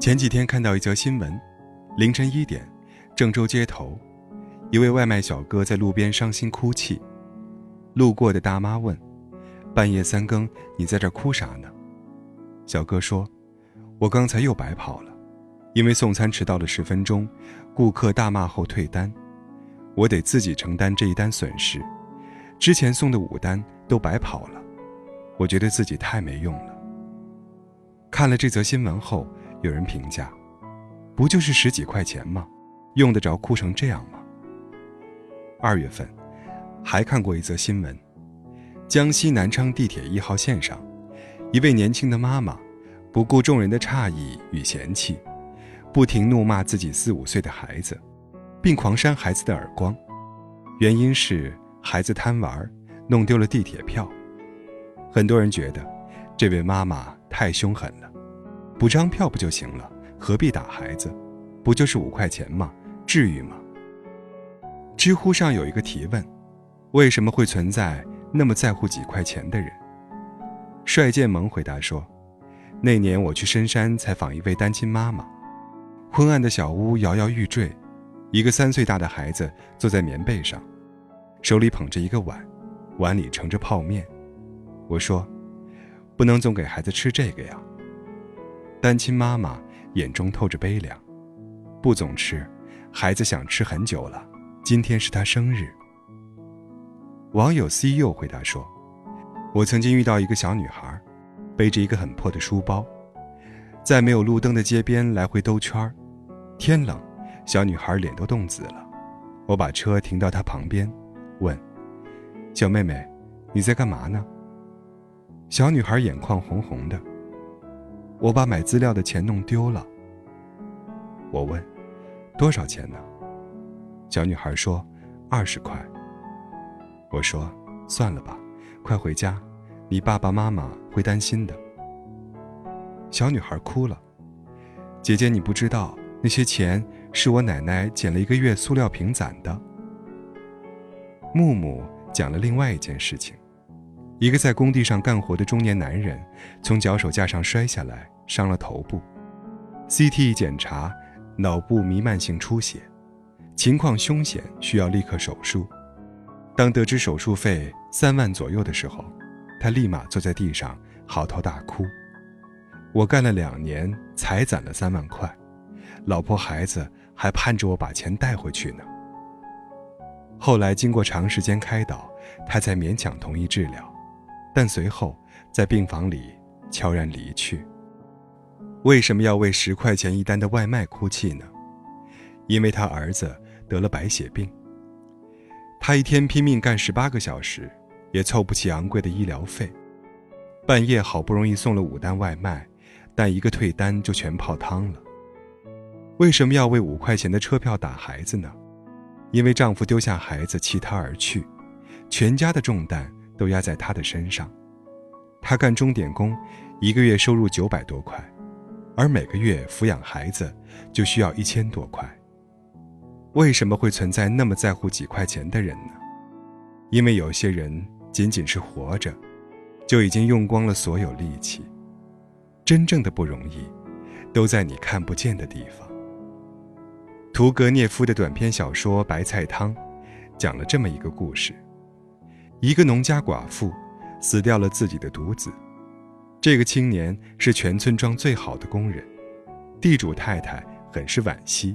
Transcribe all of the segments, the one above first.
前几天看到一则新闻，凌晨一点，郑州街头，一位外卖小哥在路边伤心哭泣。路过的大妈问：“半夜三更，你在这哭啥呢？”小哥说：“我刚才又白跑了，因为送餐迟到了十分钟，顾客大骂后退单，我得自己承担这一单损失。之前送的五单都白跑了，我觉得自己太没用了。”看了这则新闻后。有人评价：“不就是十几块钱吗？用得着哭成这样吗？”二月份，还看过一则新闻：江西南昌地铁一号线上，一位年轻的妈妈，不顾众人的诧异与嫌弃，不停怒骂自己四五岁的孩子，并狂扇孩子的耳光，原因是孩子贪玩，弄丢了地铁票。很多人觉得，这位妈妈太凶狠了。补张票不就行了？何必打孩子？不就是五块钱吗？至于吗？知乎上有一个提问：为什么会存在那么在乎几块钱的人？帅建萌回答说：那年我去深山采访一位单亲妈妈，昏暗的小屋摇摇欲坠，一个三岁大的孩子坐在棉被上，手里捧着一个碗，碗里盛着泡面。我说：不能总给孩子吃这个呀。单亲妈妈眼中透着悲凉，不总吃，孩子想吃很久了，今天是他生日。网友 C U 回答说：“我曾经遇到一个小女孩，背着一个很破的书包，在没有路灯的街边来回兜圈儿。天冷，小女孩脸都冻紫了。我把车停到她旁边，问：‘小妹妹，你在干嘛呢？’小女孩眼眶红红的。”我把买资料的钱弄丢了。我问：“多少钱呢？”小女孩说：“二十块。”我说：“算了吧，快回家，你爸爸妈妈会担心的。”小女孩哭了：“姐姐，你不知道，那些钱是我奶奶捡了一个月塑料瓶攒的。”木木讲了另外一件事情。一个在工地上干活的中年男人，从脚手架上摔下来，伤了头部。CT 一检查，脑部弥漫性出血，情况凶险，需要立刻手术。当得知手术费三万左右的时候，他立马坐在地上嚎啕大哭。我干了两年才攒了三万块，老婆孩子还盼着我把钱带回去呢。后来经过长时间开导，他才勉强同意治疗。但随后，在病房里悄然离去。为什么要为十块钱一单的外卖哭泣呢？因为他儿子得了白血病。他一天拼命干十八个小时，也凑不起昂贵的医疗费。半夜好不容易送了五单外卖，但一个退单就全泡汤了。为什么要为五块钱的车票打孩子呢？因为丈夫丢下孩子弃她而去，全家的重担。都压在他的身上，他干钟点工，一个月收入九百多块，而每个月抚养孩子就需要一千多块。为什么会存在那么在乎几块钱的人呢？因为有些人仅仅是活着，就已经用光了所有力气。真正的不容易，都在你看不见的地方。屠格涅夫的短篇小说《白菜汤》，讲了这么一个故事。一个农家寡妇死掉了自己的独子，这个青年是全村庄最好的工人，地主太太很是惋惜，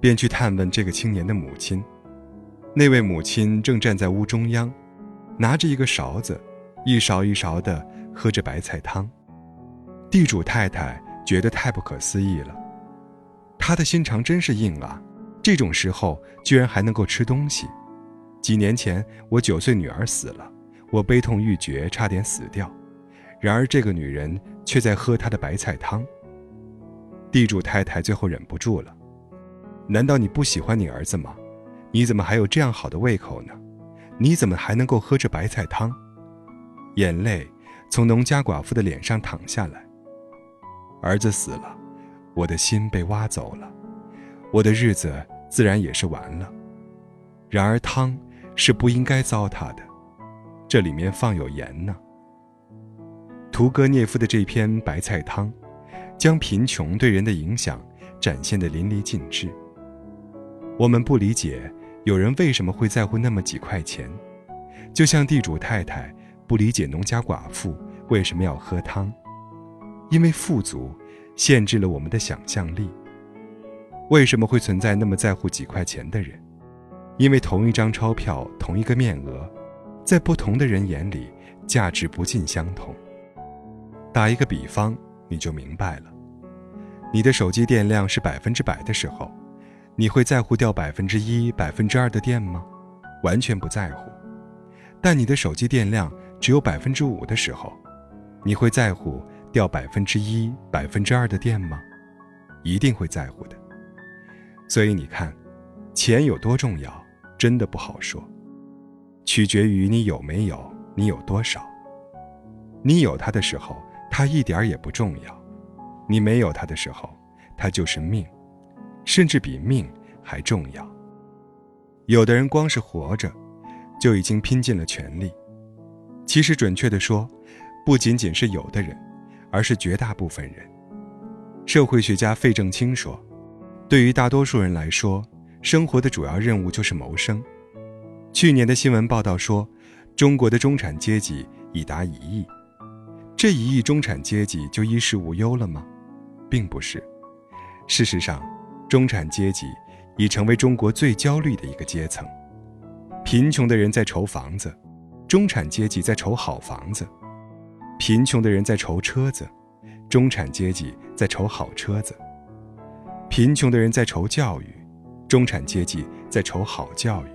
便去探问这个青年的母亲。那位母亲正站在屋中央，拿着一个勺子，一勺一勺地喝着白菜汤。地主太太觉得太不可思议了，他的心肠真是硬啊，这种时候居然还能够吃东西。几年前，我九岁女儿死了，我悲痛欲绝，差点死掉。然而，这个女人却在喝她的白菜汤。地主太太最后忍不住了：“难道你不喜欢你儿子吗？你怎么还有这样好的胃口呢？你怎么还能够喝着白菜汤？”眼泪从农家寡妇的脸上淌下来。儿子死了，我的心被挖走了，我的日子自然也是完了。然而汤。是不应该糟蹋的，这里面放有盐呢。屠格涅夫的这篇白菜汤，将贫穷对人的影响展现得淋漓尽致。我们不理解有人为什么会在乎那么几块钱，就像地主太太不理解农家寡妇为什么要喝汤，因为富足限制了我们的想象力。为什么会存在那么在乎几块钱的人？因为同一张钞票，同一个面额，在不同的人眼里，价值不尽相同。打一个比方，你就明白了。你的手机电量是百分之百的时候，你会在乎掉百分之一、百分之二的电吗？完全不在乎。但你的手机电量只有百分之五的时候，你会在乎掉百分之一、百分之二的电吗？一定会在乎的。所以你看，钱有多重要？真的不好说，取决于你有没有，你有多少。你有它的时候，它一点也不重要；你没有它的时候，它就是命，甚至比命还重要。有的人光是活着，就已经拼尽了全力。其实，准确的说，不仅仅是有的人，而是绝大部分人。社会学家费正清说：“对于大多数人来说。”生活的主要任务就是谋生。去年的新闻报道说，中国的中产阶级已达一亿。这一亿中产阶级就衣食无忧了吗？并不是。事实上，中产阶级已成为中国最焦虑的一个阶层。贫穷的人在愁房子，中产阶级在愁好房子；贫穷的人在愁车子，中产阶级在愁好车子；贫穷的人在愁教育。中产阶级在愁好教育，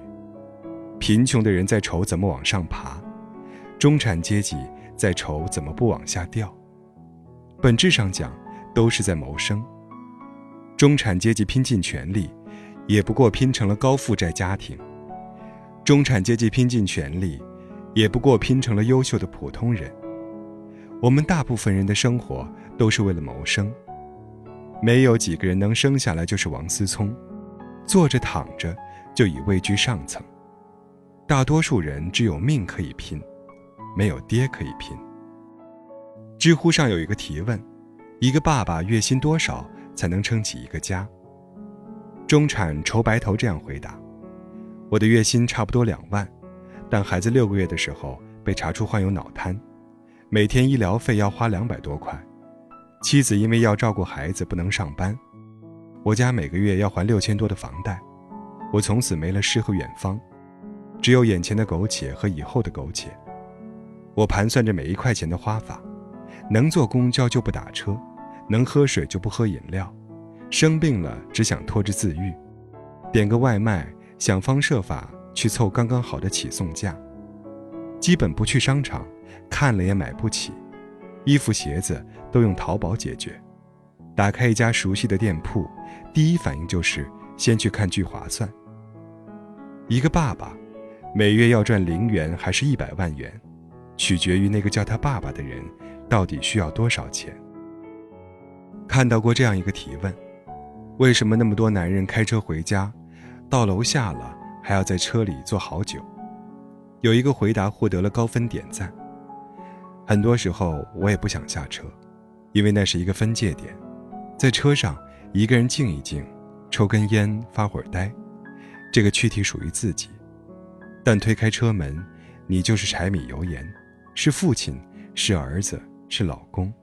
贫穷的人在愁怎么往上爬，中产阶级在愁怎么不往下掉。本质上讲，都是在谋生。中产阶级拼尽全力，也不过拼成了高负债家庭；中产阶级拼尽全力，也不过拼成了优秀的普通人。我们大部分人的生活都是为了谋生，没有几个人能生下来就是王思聪。坐着躺着就已位居上层，大多数人只有命可以拼，没有爹可以拼。知乎上有一个提问：一个爸爸月薪多少才能撑起一个家？中产愁白头这样回答：我的月薪差不多两万，但孩子六个月的时候被查出患有脑瘫，每天医疗费要花两百多块，妻子因为要照顾孩子不能上班。我家每个月要还六千多的房贷，我从此没了诗和远方，只有眼前的苟且和以后的苟且。我盘算着每一块钱的花法，能坐公交就不打车，能喝水就不喝饮料，生病了只想拖着自愈，点个外卖想方设法去凑刚刚好的起送价，基本不去商场，看了也买不起，衣服鞋子都用淘宝解决。打开一家熟悉的店铺，第一反应就是先去看聚划算。一个爸爸，每月要赚零元还是一百万元，取决于那个叫他爸爸的人到底需要多少钱。看到过这样一个提问：为什么那么多男人开车回家，到楼下了还要在车里坐好久？有一个回答获得了高分点赞。很多时候我也不想下车，因为那是一个分界点。在车上，一个人静一静，抽根烟，发会儿呆，这个躯体属于自己。但推开车门，你就是柴米油盐，是父亲，是儿子，是老公，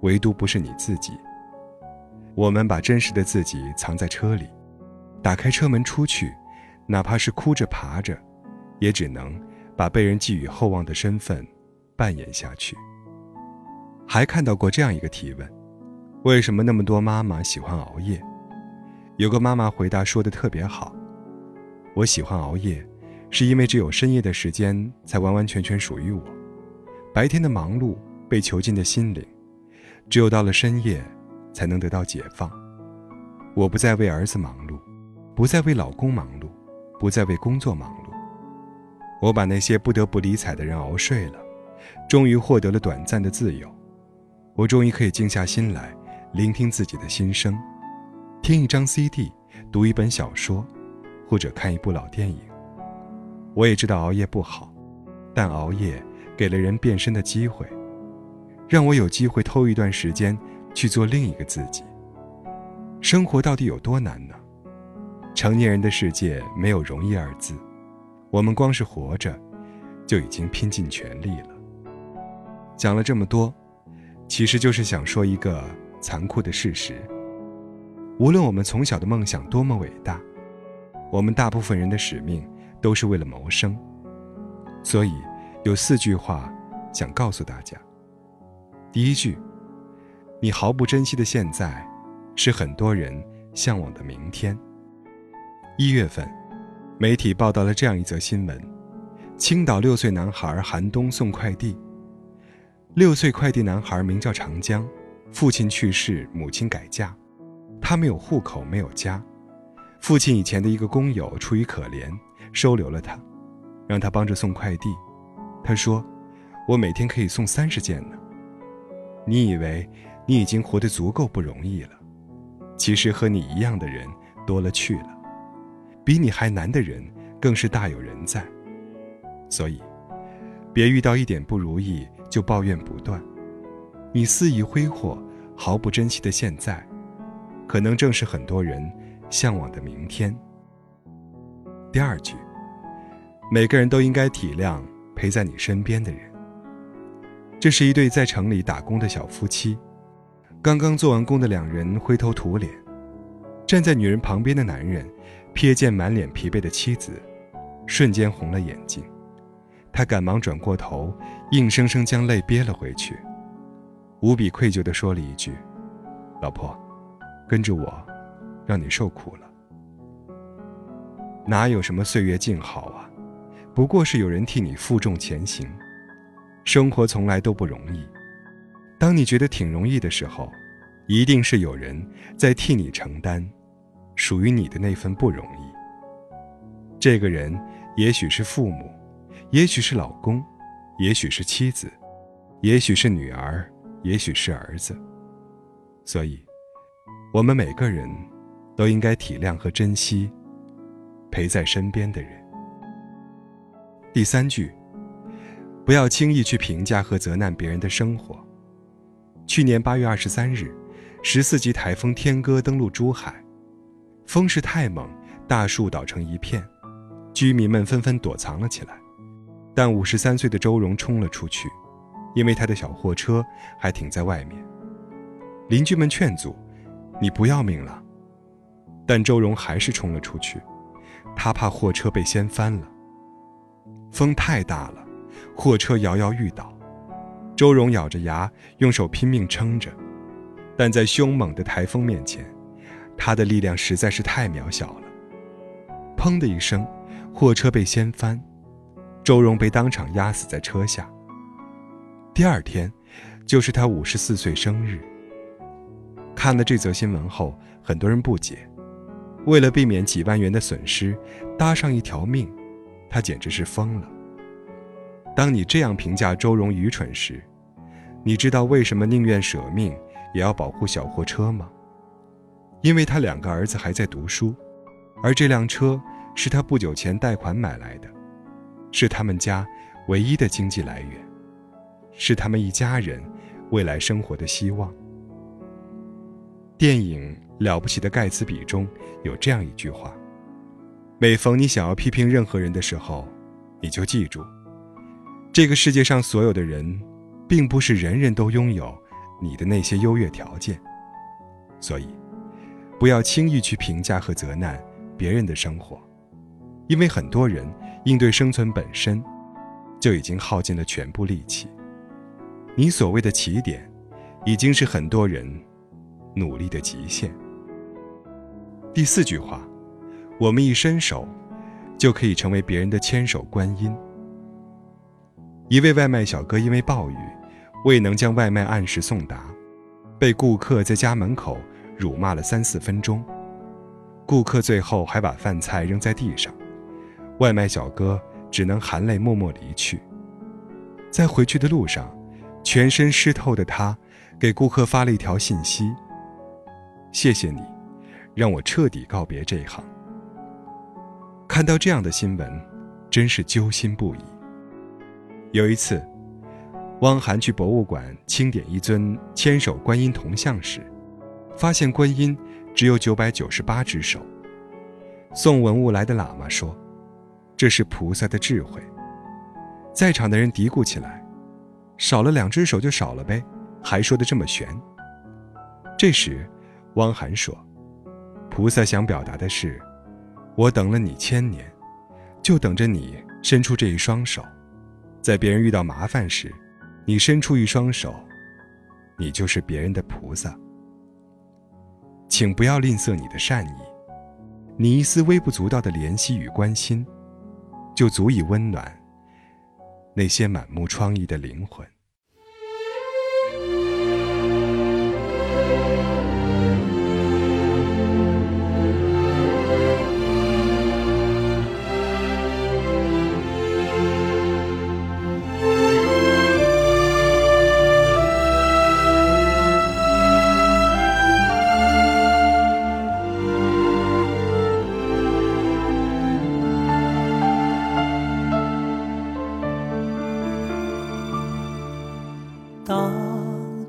唯独不是你自己。我们把真实的自己藏在车里，打开车门出去，哪怕是哭着爬着，也只能把被人寄予厚望的身份扮演下去。还看到过这样一个提问。为什么那么多妈妈喜欢熬夜？有个妈妈回答说的特别好：“我喜欢熬夜，是因为只有深夜的时间才完完全全属于我。白天的忙碌被囚禁的心灵，只有到了深夜，才能得到解放。我不再为儿子忙碌，不再为老公忙碌，不再为工作忙碌。我把那些不得不理睬的人熬睡了，终于获得了短暂的自由。我终于可以静下心来。”聆听自己的心声，听一张 CD，读一本小说，或者看一部老电影。我也知道熬夜不好，但熬夜给了人变身的机会，让我有机会偷一段时间去做另一个自己。生活到底有多难呢？成年人的世界没有容易二字，我们光是活着，就已经拼尽全力了。讲了这么多，其实就是想说一个残酷的事实：无论我们从小的梦想多么伟大，我们大部分人的使命都是为了谋生。所以，有四句话想告诉大家。第一句，你毫不珍惜的现在，是很多人向往的明天。一月份，媒体报道了这样一则新闻：青岛六岁男孩寒冬送快递。六岁快递男孩名叫长江，父亲去世，母亲改嫁，他没有户口，没有家。父亲以前的一个工友出于可怜，收留了他。让他帮着送快递，他说：“我每天可以送三十件呢。”你以为你已经活得足够不容易了，其实和你一样的人多了去了，比你还难的人更是大有人在。所以，别遇到一点不如意就抱怨不断。你肆意挥霍、毫不珍惜的现在，可能正是很多人向往的明天。第二句。每个人都应该体谅陪在你身边的人。这是一对在城里打工的小夫妻，刚刚做完工的两人灰头土脸，站在女人旁边的男人瞥见满脸疲惫的妻子，瞬间红了眼睛。他赶忙转过头，硬生生将泪憋了回去，无比愧疚地说了一句：“老婆，跟着我，让你受苦了。哪有什么岁月静好啊？”不过是有人替你负重前行，生活从来都不容易。当你觉得挺容易的时候，一定是有人在替你承担属于你的那份不容易。这个人也许是父母，也许是老公，也许是妻子，也许是女儿，也许是儿子。所以，我们每个人都应该体谅和珍惜陪在身边的人。第三句，不要轻易去评价和责难别人的生活。去年八月二十三日，十四级台风天鸽登陆珠海，风势太猛，大树倒成一片，居民们纷纷躲藏了起来。但五十三岁的周荣冲了出去，因为他的小货车还停在外面。邻居们劝阻：“你不要命了？”但周荣还是冲了出去，他怕货车被掀翻了。风太大了，货车摇摇欲倒。周荣咬着牙，用手拼命撑着，但在凶猛的台风面前，他的力量实在是太渺小了。砰的一声，货车被掀翻，周荣被当场压死在车下。第二天，就是他五十四岁生日。看了这则新闻后，很多人不解：为了避免几万元的损失，搭上一条命。他简直是疯了。当你这样评价周荣愚蠢时，你知道为什么宁愿舍命也要保护小货车吗？因为他两个儿子还在读书，而这辆车是他不久前贷款买来的，是他们家唯一的经济来源，是他们一家人未来生活的希望。电影《了不起的盖茨比》中有这样一句话。每逢你想要批评任何人的时候，你就记住，这个世界上所有的人，并不是人人都拥有你的那些优越条件。所以，不要轻易去评价和责难别人的生活，因为很多人应对生存本身，就已经耗尽了全部力气。你所谓的起点，已经是很多人努力的极限。第四句话。我们一伸手，就可以成为别人的千手观音。一位外卖小哥因为暴雨，未能将外卖按时送达，被顾客在家门口辱骂了三四分钟。顾客最后还把饭菜扔在地上，外卖小哥只能含泪默默离去。在回去的路上，全身湿透的他给顾客发了一条信息：“谢谢你，让我彻底告别这一行。”看到这样的新闻，真是揪心不已。有一次，汪涵去博物馆清点一尊千手观音铜像时，发现观音只有九百九十八只手。送文物来的喇嘛说：“这是菩萨的智慧。”在场的人嘀咕起来：“少了两只手就少了呗，还说的这么玄。”这时，汪涵说：“菩萨想表达的是，我等了你千年，就等着你伸出这一双手，在别人遇到麻烦时。”你伸出一双手，你就是别人的菩萨。请不要吝啬你的善意，你一丝微不足道的怜惜与关心，就足以温暖那些满目疮痍的灵魂。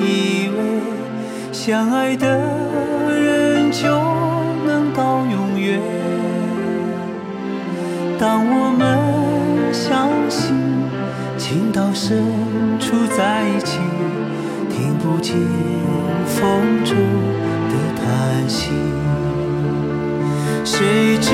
以为相爱的人就能。到永远。当我们相信情到深处在一起，听不见风中的叹息，谁知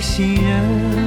信任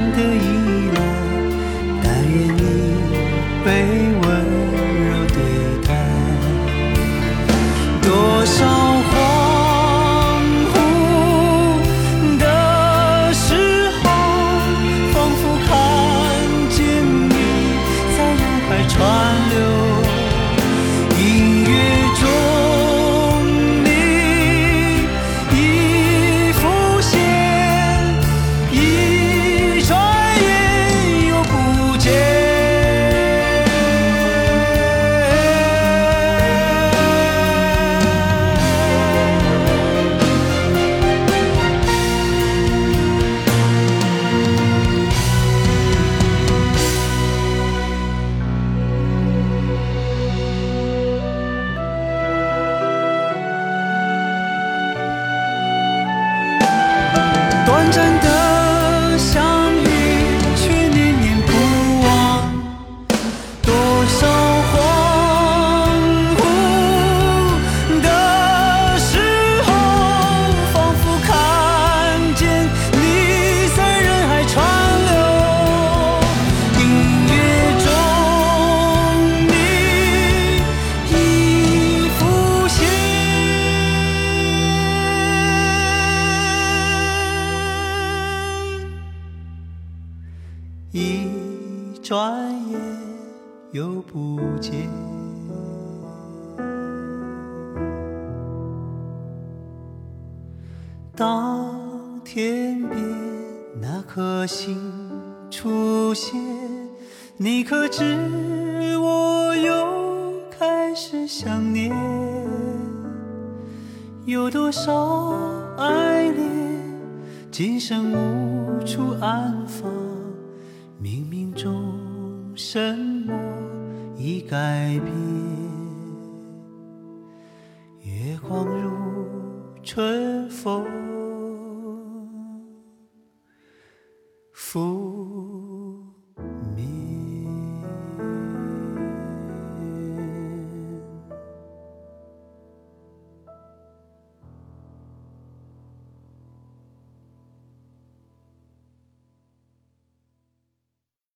有多少爱恋，今生无处安放？冥冥中什么已改变？月光如春风。